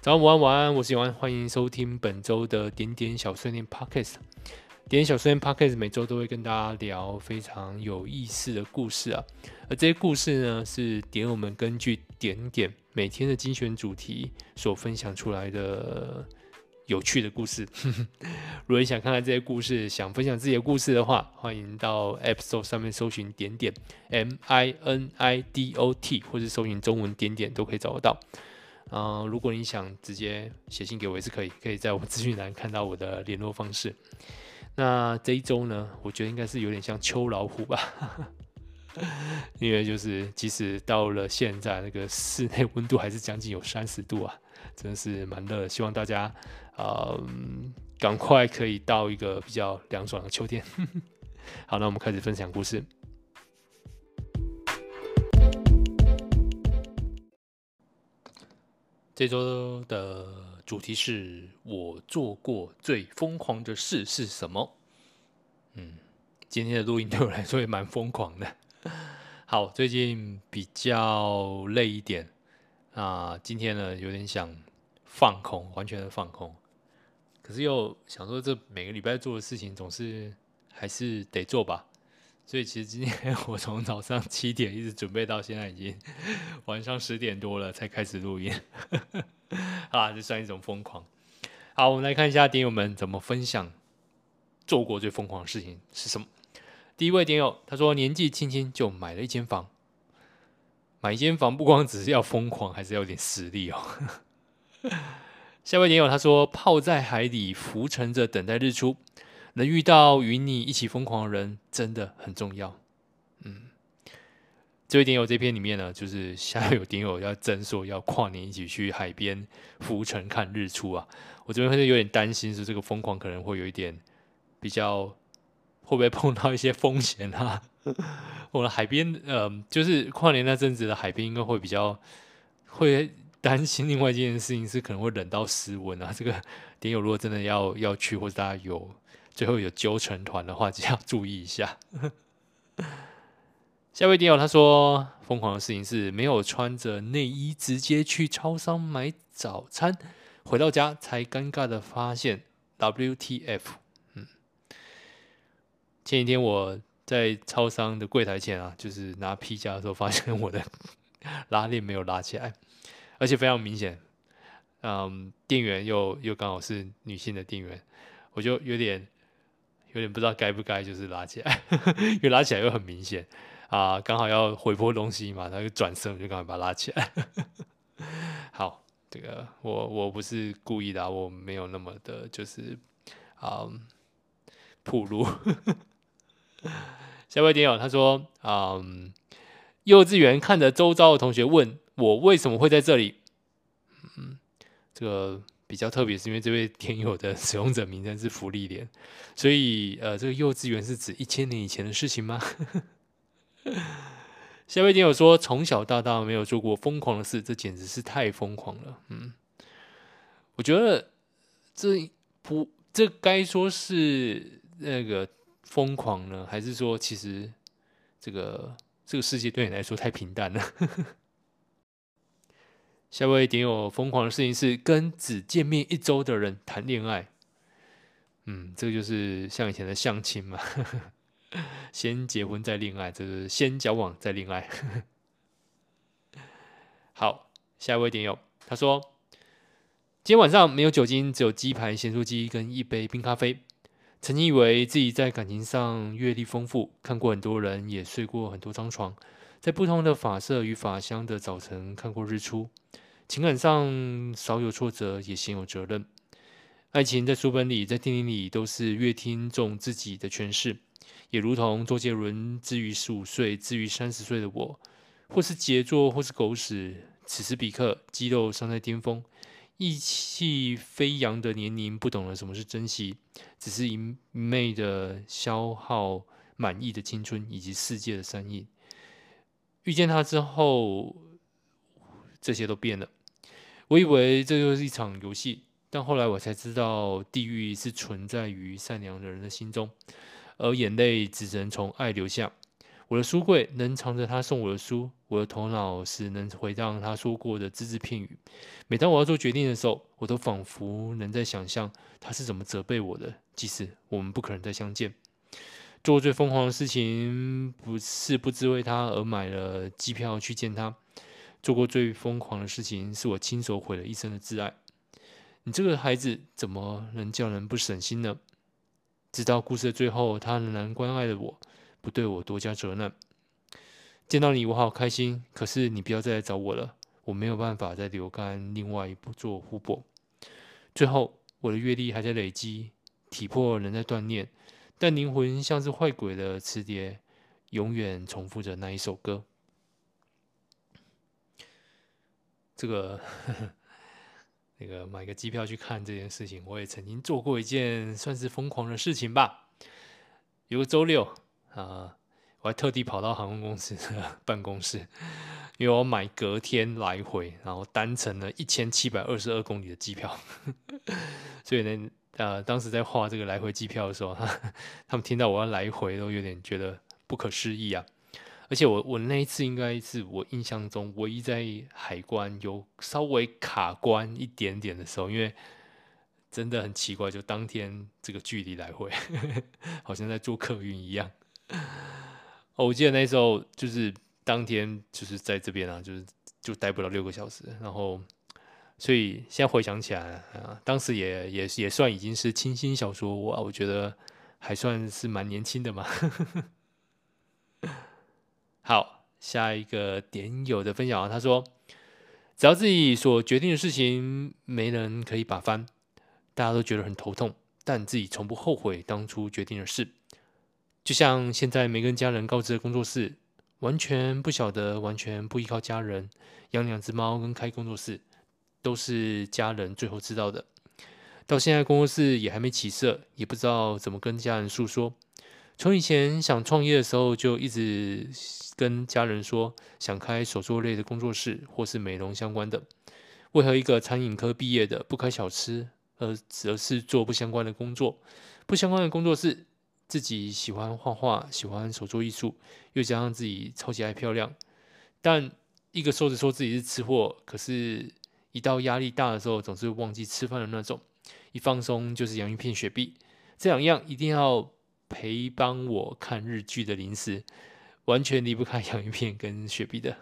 早安，午安，晚安，我是永安，欢迎收听本周的点点小碎念 Podcast。点点小碎念 Podcast 每周都会跟大家聊非常有意思的故事啊，而这些故事呢，是点友们根据点点每天的精选主题所分享出来的有趣的故事。如果你想看看这些故事，想分享自己的故事的话，欢迎到 App Store 上面搜寻点点 M I N I D O T，或者搜寻中文点点都可以找得到。嗯、如果你想直接写信给我也是可以，可以在我资讯栏看到我的联络方式。那这一周呢，我觉得应该是有点像秋老虎吧，因为就是即使到了现在，那个室内温度还是将近有三十度啊，真的是蛮热。希望大家啊，呃、赶快可以到一个比较凉爽的秋天。好，那我们开始分享故事。这周的主题是我做过最疯狂的事是什么？嗯，今天的录音对我来说也蛮疯狂的。好，最近比较累一点啊，今天呢有点想放空，完全的放空。可是又想说，这每个礼拜做的事情总是还是得做吧。所以其实今天我从早上七点一直准备到现在，已经 晚上十点多了才开始录音，啊，这算一种疯狂。好，我们来看一下点友们怎么分享做过最疯狂的事情是什么。第一位点友他说，年纪轻轻就买了一间房，买一间房不光只是要疯狂，还是要点实力哦。下位点友他说，泡在海里浮沉着等待日出。能遇到与你一起疯狂的人真的很重要。嗯，这位点友这篇里面呢，就是下有点友要征说要跨年一起去海边浮沉看日出啊。我这边会有点担心，是这个疯狂可能会有一点比较，会不会碰到一些风险啊？我的海边，呃，就是跨年那阵子的海边应该会比较会担心。另外一件事情是可能会冷到失温啊。这个点友如果真的要要去，或者大家有。最后有揪成团的话，就要注意一下。下位点友他说，疯狂的事情是没有穿着内衣直接去超商买早餐，回到家才尴尬的发现 WTF。嗯，前几天我在超商的柜台前啊，就是拿皮夹的时候，发现我的拉链没有拉起来，而且非常明显。嗯，店员又又刚好是女性的店员，我就有点。有点不知道该不该就是拉起来，因为拉起来又很明显啊，刚好要回拨东西嘛，他就转身，我就赶快把它拉起来。好，这个我我不是故意的啊，我没有那么的，就是啊，暴露。下一位点友他说，嗯，幼稚园看着周遭的同学问我为什么会在这里，嗯，这个。比较特别是因为这位天友的使用者名称是福利连，所以呃，这个幼稚园是指一千年以前的事情吗？下位点友说，从小到大没有做过疯狂的事，这简直是太疯狂了。嗯，我觉得这不，这该说是那个疯狂呢，还是说其实这个这个世界对你来说太平淡了？下一位点友疯狂的事情是跟只见面一周的人谈恋爱，嗯，这个就是像以前的相亲嘛，先结婚再恋爱，就是先交往再恋爱。好，下一位点友他说，今天晚上没有酒精，只有鸡排、咸酥鸡跟一杯冰咖啡。曾经以为自己在感情上阅历丰富，看过很多人，也睡过很多张床。在不同的发色与法香的早晨看过日出，情感上少有挫折，也鲜有责任。爱情在书本里，在电影里都是越听重自己的诠释，也如同周杰伦之于十五岁，之于三十岁的我，或是杰作，或是狗屎。此时彼刻，肌肉尚在巅峰，意气飞扬的年龄，不懂得什么是珍惜，只是一昧的消耗满意的青春以及世界的善意。遇见他之后，这些都变了。我以为这就是一场游戏，但后来我才知道，地狱是存在于善良的人的心中，而眼泪只能从爱流下。我的书柜能藏着他送我的书，我的头脑是能回荡他说过的只字片语。每当我要做决定的时候，我都仿佛能在想象他是怎么责备我的，即使我们不可能再相见。做最疯狂的事情，不是不知为他而买了机票去见他。做过最疯狂的事情，是我亲手毁了一生的挚爱。你这个孩子怎么能叫人不省心呢？直到故事的最后，他仍然关爱着我。不对我多加责难。见到你，我好开心。可是你不要再来找我了，我没有办法再流干另外一部做湖泊。最后，我的阅历还在累积，体魄仍在锻炼，但灵魂像是坏鬼的磁碟，永远重复着那一首歌。这个，那个买个机票去看这件事情，我也曾经做过一件算是疯狂的事情吧。有个周六。啊！我还特地跑到航空公司的办公室，因为我买隔天来回，然后单程了一千七百二十二公里的机票。所以呢，呃，当时在画这个来回机票的时候，他们听到我要来回，都有点觉得不可思议啊！而且我我那一次应该是我印象中唯一在海关有稍微卡关一点点的时候，因为真的很奇怪，就当天这个距离来回，好像在坐客运一样。我记得那时候就是当天就是在这边啊，就是就待不了六个小时，然后所以现在回想起来啊，当时也也也算已经是清新小说，我我觉得还算是蛮年轻的嘛。好，下一个点友的分享啊，他说，只要自己所决定的事情没人可以把翻，大家都觉得很头痛，但自己从不后悔当初决定的事。就像现在没跟家人告知的工作室，完全不晓得，完全不依靠家人养两只猫跟开工作室，都是家人最后知道的。到现在工作室也还没起色，也不知道怎么跟家人诉说。从以前想创业的时候，就一直跟家人说想开手作类的工作室，或是美容相关的。为何一个餐饮科毕业的不开小吃，而而是做不相关的工作？不相关的工作室。自己喜欢画画，喜欢手作艺术，又加上自己超级爱漂亮，但一个说着说自己是吃货，可是，一到压力大的时候，总是忘记吃饭的那种。一放松就是洋芋片、雪碧，这两样一定要陪帮我看日剧的零食，完全离不开洋芋片跟雪碧的。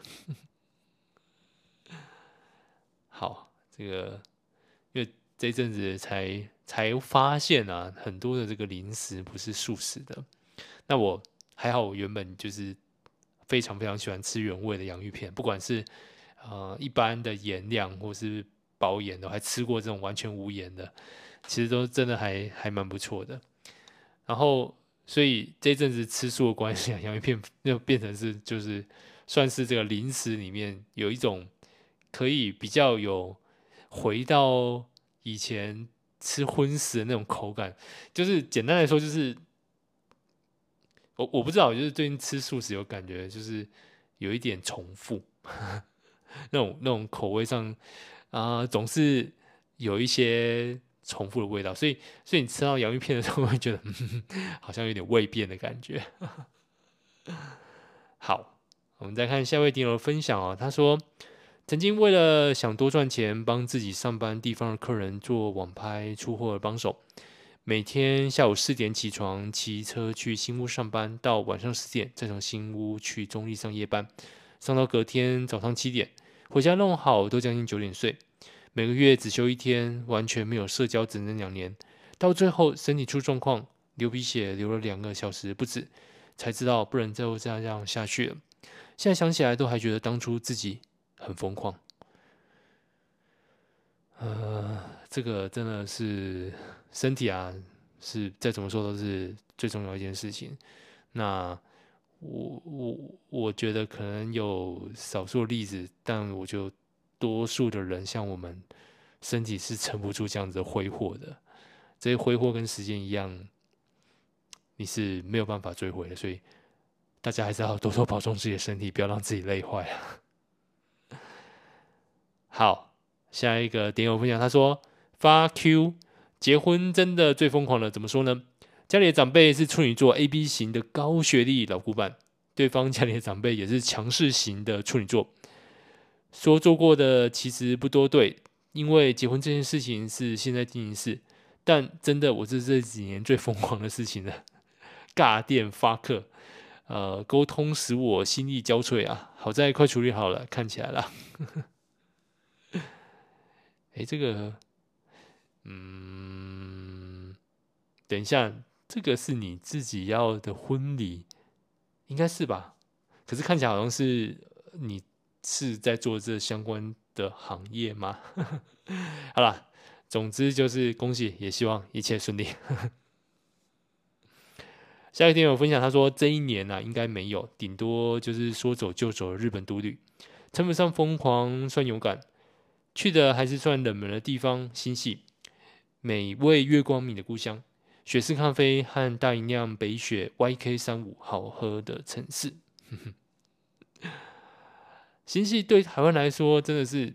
好，这个因为这阵子才。才发现啊，很多的这个零食不是素食的。那我还好，我原本就是非常非常喜欢吃原味的洋芋片，不管是呃一般的盐量或是薄盐的，还吃过这种完全无盐的，其实都真的还还蛮不错的。然后，所以这阵子吃素的关系，洋芋片就变成是就是算是这个零食里面有一种可以比较有回到以前。吃荤食的那种口感，就是简单来说，就是我我不知道，就是最近吃素食有感觉，就是有一点重复，那种那种口味上啊、总是有一些重复的味道，所以所以你吃到洋芋片的时候，会觉得 好像有点味变的感觉。好，我们再看下一位听友的分享啊、哦，他说。曾经为了想多赚钱，帮自己上班地方的客人做网拍出货的帮手，每天下午四点起床，骑车去新屋上班，到晚上十点再从新屋去中坜上夜班，上到隔天早上七点，回家弄好都将近九点睡。每个月只休一天，完全没有社交，整整两年，到最后身体出状况，流鼻血流了两个小时不止，才知道不能再这样下去了。现在想起来都还觉得当初自己。很疯狂，呃，这个真的是身体啊，是再怎么说都是最重要一件事情。那我我我觉得可能有少数例子，但我就多数的人像我们，身体是撑不住这样子挥霍的。这些挥霍跟时间一样，你是没有办法追回的。所以大家还是要多多保重自己的身体，不要让自己累坏啊。好，下一个点友分享，他说发 Q 结婚真的最疯狂了，怎么说呢？家里的长辈是处女座 AB 型的高学历老古板，对方家里的长辈也是强势型的处女座，说做过的其实不多对，因为结婚这件事情是现在进行式，但真的我是这几年最疯狂的事情了，尬电发克，呃，沟通使我心力交瘁啊，好在快处理好了，看起来了。哎，这个，嗯，等一下，这个是你自己要的婚礼，应该是吧？可是看起来好像是你是在做这相关的行业吗？好了，总之就是恭喜，也希望一切顺利。下一天有分享，他说这一年呢、啊，应该没有，顶多就是说走就走的日本独旅，称不上疯狂，算勇敢。去的还是算冷门的地方，新潟，美味月光米的故乡，雪式咖啡和大吟酿北雪 YK 三五好喝的城市。新潟对台湾来说真的是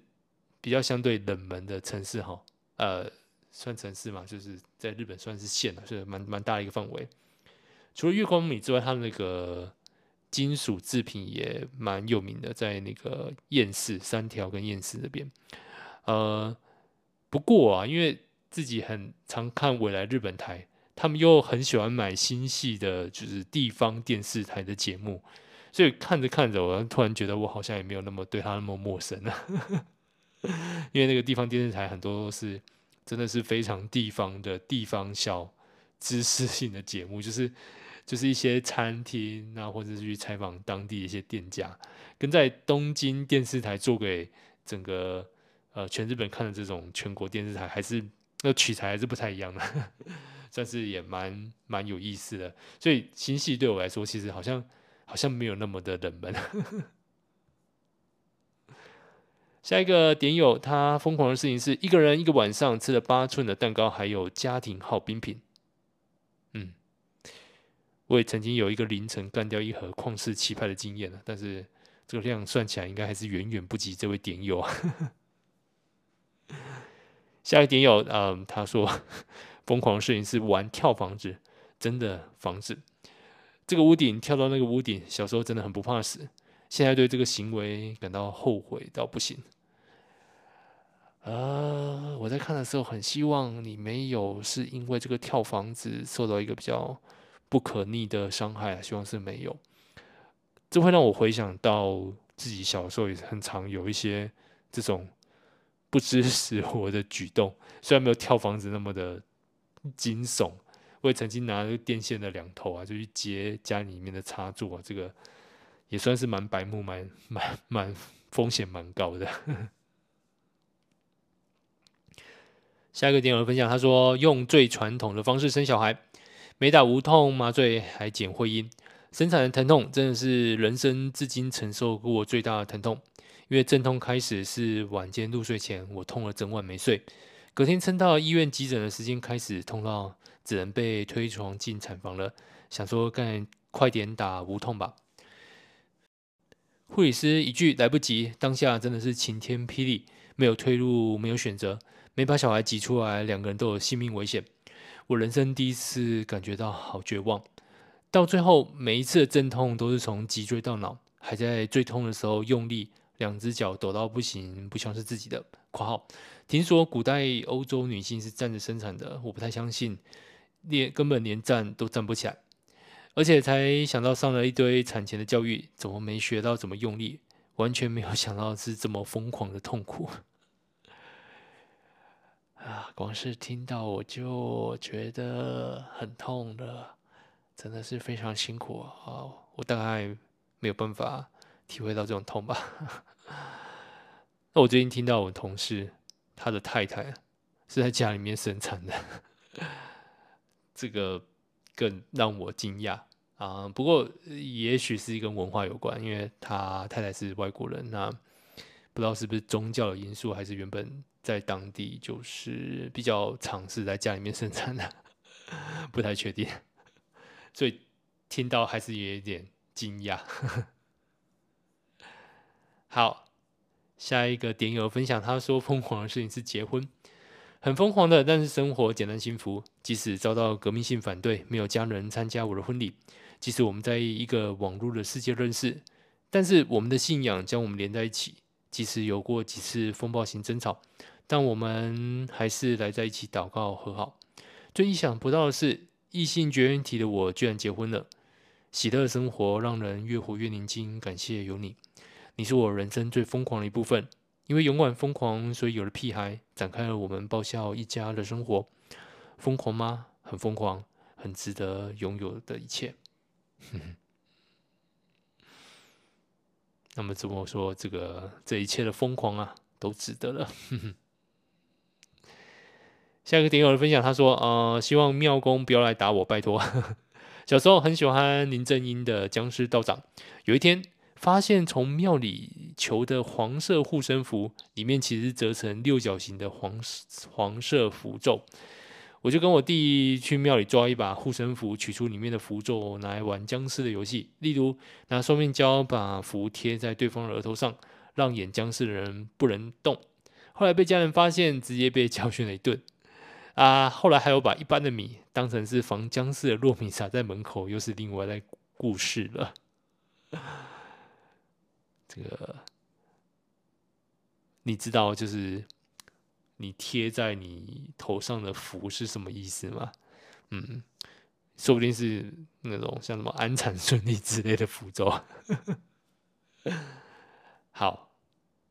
比较相对冷门的城市哈，呃，算城市嘛，就是在日本算是县了，是蛮蛮大的一个范围。除了月光米之外，它的那个。金属制品也蛮有名的，在那个厌世三条跟厌世那边。呃，不过啊，因为自己很常看未来日本台，他们又很喜欢买新潟的，就是地方电视台的节目，所以看着看着，我突然觉得我好像也没有那么对他那么陌生了。因为那个地方电视台很多都是真的是非常地方的地方小知识性的节目，就是。就是一些餐厅啊，或者是去采访当地的一些店家，跟在东京电视台做给整个呃全日本看的这种全国电视台，还是那取材还是不太一样的，算是也蛮蛮有意思的。所以新戏对我来说，其实好像好像没有那么的冷门。下一个点友，他疯狂的事情是一个人一个晚上吃了八寸的蛋糕，还有家庭号冰品。嗯我也曾经有一个凌晨干掉一盒旷世奇派的经验，但是这个量算起来应该还是远远不及这位点友啊。下一个点友，嗯，他说疯狂的事情是玩跳房子，真的房子，这个屋顶跳到那个屋顶，小时候真的很不怕死，现在对这个行为感到后悔到不行。啊、我在看的时候很希望你没有是因为这个跳房子受到一个比较。不可逆的伤害，希望是没有。这会让我回想到自己小时候也很常有一些这种不知 死活的举动，虽然没有跳房子那么的惊悚，我也曾经拿着电线的两头啊，就去接家里面的插座啊，这个也算是蛮白目、蛮蛮蛮风险蛮高的。下一个点友分享，他说用最传统的方式生小孩。没打无痛麻醉，还剪会阴，生产的疼痛真的是人生至今承受过最大的疼痛。因为阵痛开始是晚间入睡前，我痛了整晚没睡。隔天撑到医院急诊的时间开始，痛到只能被推床进产房了。想说干快点打无痛吧。护理师一句来不及，当下真的是晴天霹雳，没有退路，没有选择，没把小孩挤出来，两个人都有性命危险。我人生第一次感觉到好绝望，到最后每一次的阵痛都是从脊椎到脑，还在最痛的时候用力，两只脚抖到不行，不像是自己的。括号，听说古代欧洲女性是站着生产的，我不太相信，连根本连站都站不起来，而且才想到上了一堆产前的教育，怎么没学到怎么用力，完全没有想到是这么疯狂的痛苦。啊，光是听到我就觉得很痛了，真的是非常辛苦啊！我大概没有办法体会到这种痛吧。那我最近听到我同事他的太太是在家里面生产的，这个更让我惊讶啊！不过也许是一个文化有关，因为他太太是外国人，那不知道是不是宗教的因素，还是原本。在当地就是比较尝试在家里面生产的，不太确定，所以听到还是有一点惊讶。好，下一个点友分享，他说疯狂的事情是结婚，很疯狂的，但是生活简单幸福。即使遭到革命性反对，没有家人参加我的婚礼，即使我们在一个网络的世界认识，但是我们的信仰将我们连在一起。即使有过几次风暴型争吵，但我们还是来在一起祷告和好。最意想不到的是，异性绝缘体的我居然结婚了。喜乐生活让人越活越年轻。感谢有你，你是我人生最疯狂的一部分。因为勇敢疯狂，所以有了屁孩，展开了我们爆笑一家的生活。疯狂吗？很疯狂，很值得拥有的一切。那么怎么说？这个这一切的疯狂啊，都值得了。下一个点友的分享，他说：“呃，希望庙公不要来打我，拜托。小时候很喜欢林正英的僵尸道长。有一天发现从庙里求的黄色护身符里面其实折成六角形的黄黄色符咒，我就跟我弟去庙里抓一把护身符，取出里面的符咒，来玩僵尸的游戏。例如拿双面胶把符贴在对方的额头上，让演僵尸的人不能动。后来被家人发现，直接被教训了一顿。”啊，后来还有把一般的米当成是防僵尸的糯米撒在门口，又是另外的故事了。这个你知道，就是你贴在你头上的符是什么意思吗？嗯，说不定是那种像什么安产顺利之类的符咒。好，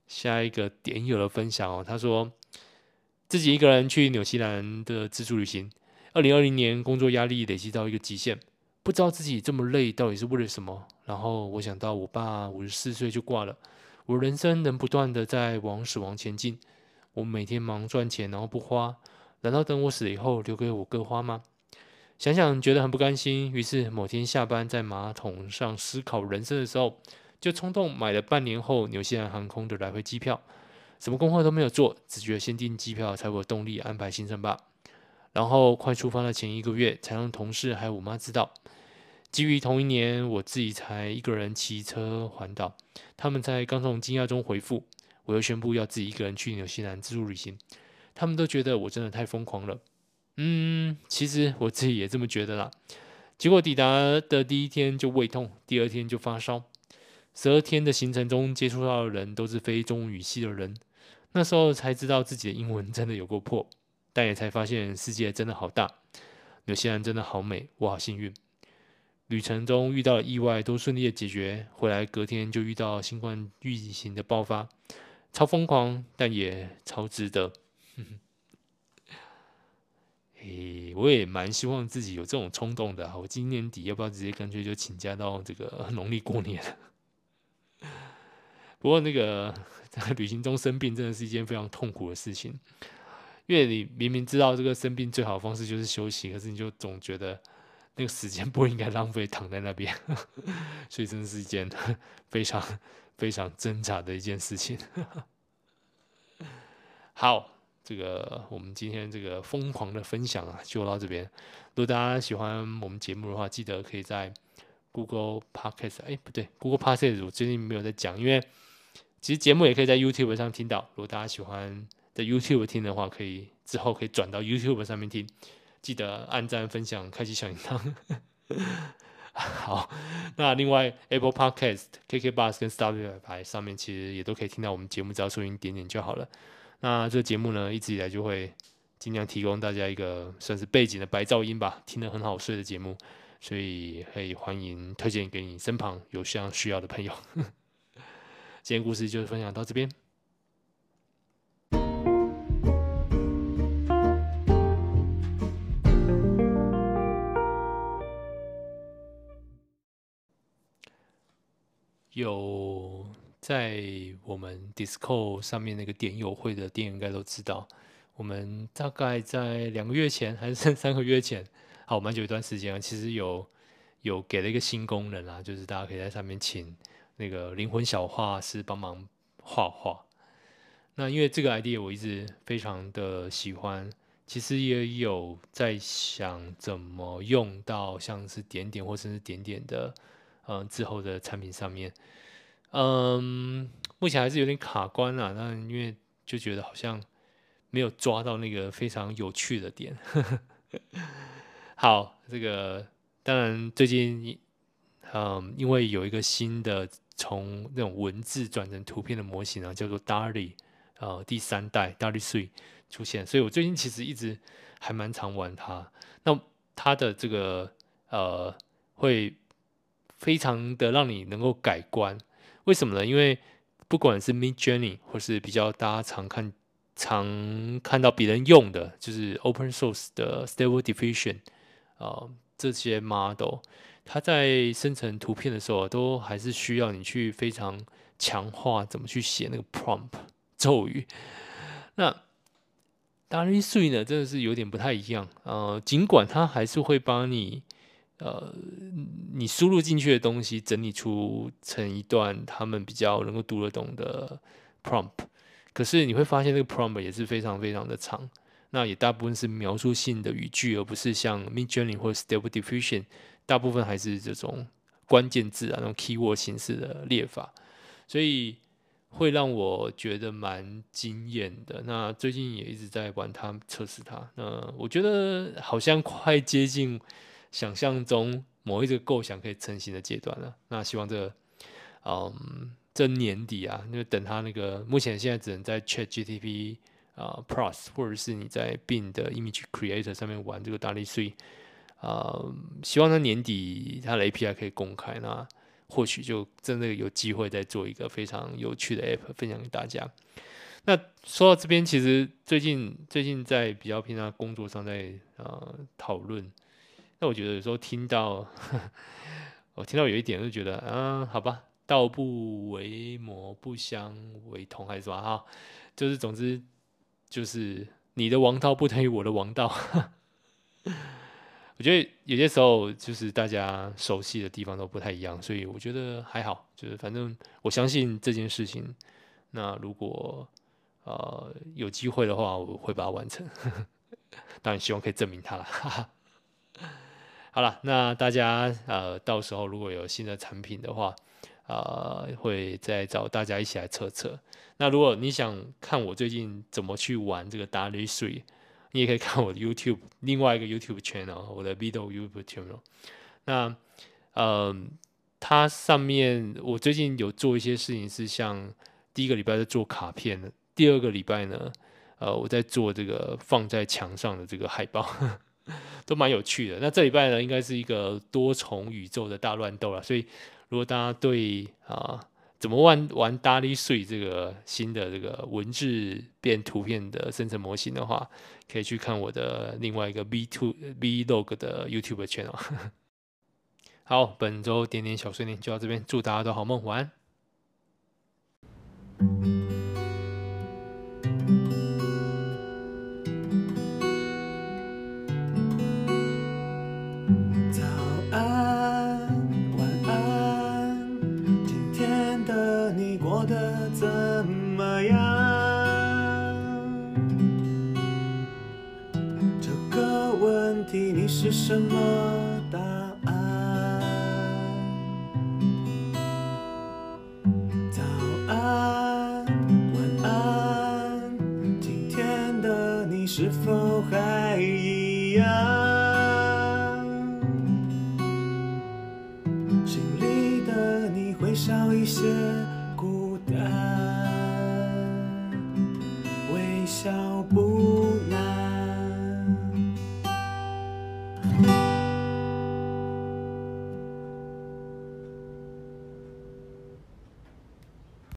下一个点友的分享哦，他说。自己一个人去纽西兰的自助旅行。二零二零年工作压力累积到一个极限，不知道自己这么累到底是为了什么。然后我想到我爸五十四岁就挂了，我人生能不断的在往死亡前进。我每天忙赚钱，然后不花，难道等我死了以后留给我哥花吗？想想觉得很不甘心，于是某天下班在马桶上思考人生的时候，就冲动买了半年后纽西兰航空的来回机票。什么功课都没有做，只觉得先订机票才有动力安排行程吧。然后快出发的前一个月，才让同事还有我妈知道。基于同一年我自己才一个人骑车环岛，他们在刚从惊讶中回复，我又宣布要自己一个人去纽西兰自助旅行。他们都觉得我真的太疯狂了。嗯，其实我自己也这么觉得啦。结果抵达的第一天就胃痛，第二天就发烧。十二天的行程中接触到的人都是非中语系的人。那时候才知道自己的英文真的有够破，但也才发现世界真的好大，纽西兰真的好美，我好幸运。旅程中遇到的意外都顺利的解决，回来隔天就遇到新冠疫情的爆发，超疯狂，但也超值得。嘿，我也蛮希望自己有这种冲动的，我今年底要不要直接干脆就请假到这个 农历过年？不过那个在 旅行中生病真的是一件非常痛苦的事情，因为你明明知道这个生病最好的方式就是休息，可是你就总觉得那个时间不应该浪费躺在那边，所以真的是一件 非常非常挣扎的一件事情。好，这个我们今天这个疯狂的分享啊，就到这边。如果大家喜欢我们节目的话，记得可以在 Google Podcast，哎，不对，Google Podcast 我最近没有在讲，因为。其实节目也可以在 YouTube 上听到，如果大家喜欢在 YouTube 听的话，可以之后可以转到 YouTube 上面听。记得按赞、分享、开启小铃铛。好，那另外 Apple Podcast、KK Bus 跟 Spotify 上面其实也都可以听到我们节目，只要收音点点就好了。那这个节目呢，一直以来就会尽量提供大家一个算是背景的白噪音吧，听得很好睡的节目，所以可以欢迎推荐给你身旁有这样需要的朋友。今天故事就分享到这边。有在我们 d i s c o 上面那个点友会的店应该都知道，我们大概在两个月前还是三个月前，好，蛮久一段时间，其实有有给了一个新功能啊，就是大家可以在上面请。那个灵魂小画师帮忙画画，那因为这个 idea 我一直非常的喜欢，其实也有在想怎么用到像是点点或者是点点的，嗯，之后的产品上面，嗯，目前还是有点卡关啊。那因为就觉得好像没有抓到那个非常有趣的点。好，这个当然最近，嗯，因为有一个新的从那种文字转成图片的模型啊，叫做 DALL-E，呃，第三代 DALL-E 3出现，所以我最近其实一直还蛮常玩它。那它的这个呃，会非常的让你能够改观。为什么呢？因为不管是 Midjourney 或是比较大家常看、常看到别人用的，就是 Open Source 的 Stable Diffusion 啊、呃，这些 model，它在生成图片的时候，都还是需要你去非常强化怎么去写那个 prompt 咒语。那 DALL-E 3呢，真的是有点不太一样。呃，尽管它还是会帮你。呃，你输入进去的东西整理出成一段他们比较能够读得懂的 prompt，可是你会发现这个 prompt 也是非常非常的长，那也大部分是描述性的语句，而不是像 Midjourney 或 Stable Diffusion，大部分还是这种关键字啊那种 keyword 形式的列法，所以会让我觉得蛮惊艳的。那最近也一直在玩它，测试它，那我觉得好像快接近。想象中某一个构想可以成型的阶段了，那希望这，嗯，这年底啊，因为等它那个，目前现在只能在 ChatGPT 啊 Plus 或者是你在 Bing 的 Image Creator 上面玩这个 DALL-E 3，啊，希望它年底它的 API 可以公开，那或许就真的有机会再做一个非常有趣的 App 分享给大家。那说到这边，其实最近最近在比较平常工作上在呃讨论。那我觉得有时候听到，我听到有一点就觉得，嗯，好吧，道不为谋，不相为同，还是什么哈？就是总之，就是你的王道不等于我的王道。我觉得有些时候就是大家熟悉的地方都不太一样，所以我觉得还好，就是反正我相信这件事情。那如果呃有机会的话，我会把它完成。当然希望可以证明它了。好了，那大家呃，到时候如果有新的产品的话，呃，会再找大家一起来测测。那如果你想看我最近怎么去玩这个 DALL-E 你也可以看我的 YouTube 另外一个 YouTube channel，我的 Video YouTube channel。那呃，它上面我最近有做一些事情，是像第一个礼拜在做卡片，第二个礼拜呢，呃，我在做这个放在墙上的这个海报。都蛮有趣的。那这礼拜呢，应该是一个多重宇宙的大乱斗了。所以，如果大家对啊怎么玩玩 DALL-E 这个新的这个文字变图片的生成模型的话，可以去看我的另外一个 V2 Vlog 的 YouTube channel。好，本周点点小碎念就到这边，祝大家都好梦，晚安。过得怎么样？这个问题你是什么？